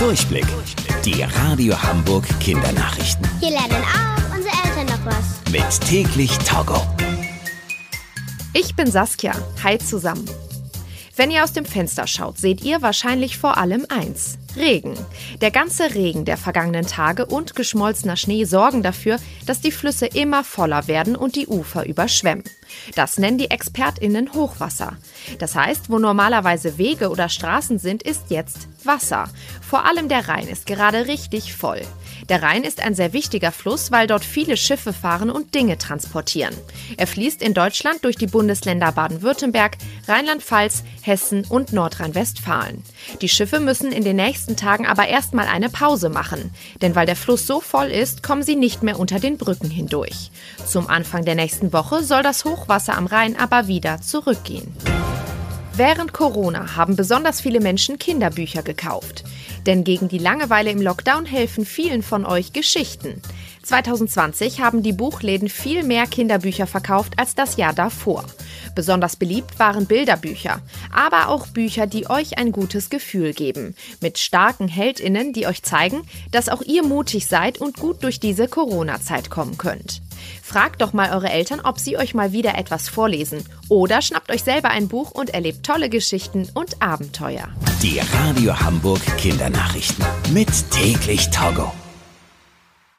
Durchblick. Die Radio Hamburg Kindernachrichten. Hier lernen auch unsere Eltern noch was. Mit täglich Togo. Ich bin Saskia. Hi zusammen. Wenn ihr aus dem Fenster schaut, seht ihr wahrscheinlich vor allem eins. Regen. Der ganze Regen der vergangenen Tage und geschmolzener Schnee sorgen dafür, dass die Flüsse immer voller werden und die Ufer überschwemmen. Das nennen die ExpertInnen Hochwasser. Das heißt, wo normalerweise Wege oder Straßen sind, ist jetzt Wasser. Vor allem der Rhein ist gerade richtig voll. Der Rhein ist ein sehr wichtiger Fluss, weil dort viele Schiffe fahren und Dinge transportieren. Er fließt in Deutschland durch die Bundesländer Baden-Württemberg, Rheinland-Pfalz, Hessen und Nordrhein-Westfalen. Die Schiffe müssen in den nächsten Tagen aber erstmal eine Pause machen. Denn weil der Fluss so voll ist, kommen sie nicht mehr unter den Brücken hindurch. Zum Anfang der nächsten Woche soll das Hochwasser am Rhein aber wieder zurückgehen. Während Corona haben besonders viele Menschen Kinderbücher gekauft. Denn gegen die Langeweile im Lockdown helfen vielen von euch Geschichten. 2020 haben die Buchläden viel mehr Kinderbücher verkauft als das Jahr davor. Besonders beliebt waren Bilderbücher, aber auch Bücher, die euch ein gutes Gefühl geben, mit starken Heldinnen, die euch zeigen, dass auch ihr mutig seid und gut durch diese Corona-Zeit kommen könnt. Fragt doch mal eure Eltern, ob sie euch mal wieder etwas vorlesen. Oder schnappt euch selber ein Buch und erlebt tolle Geschichten und Abenteuer. Die Radio Hamburg Kindernachrichten. Mit täglich Togo.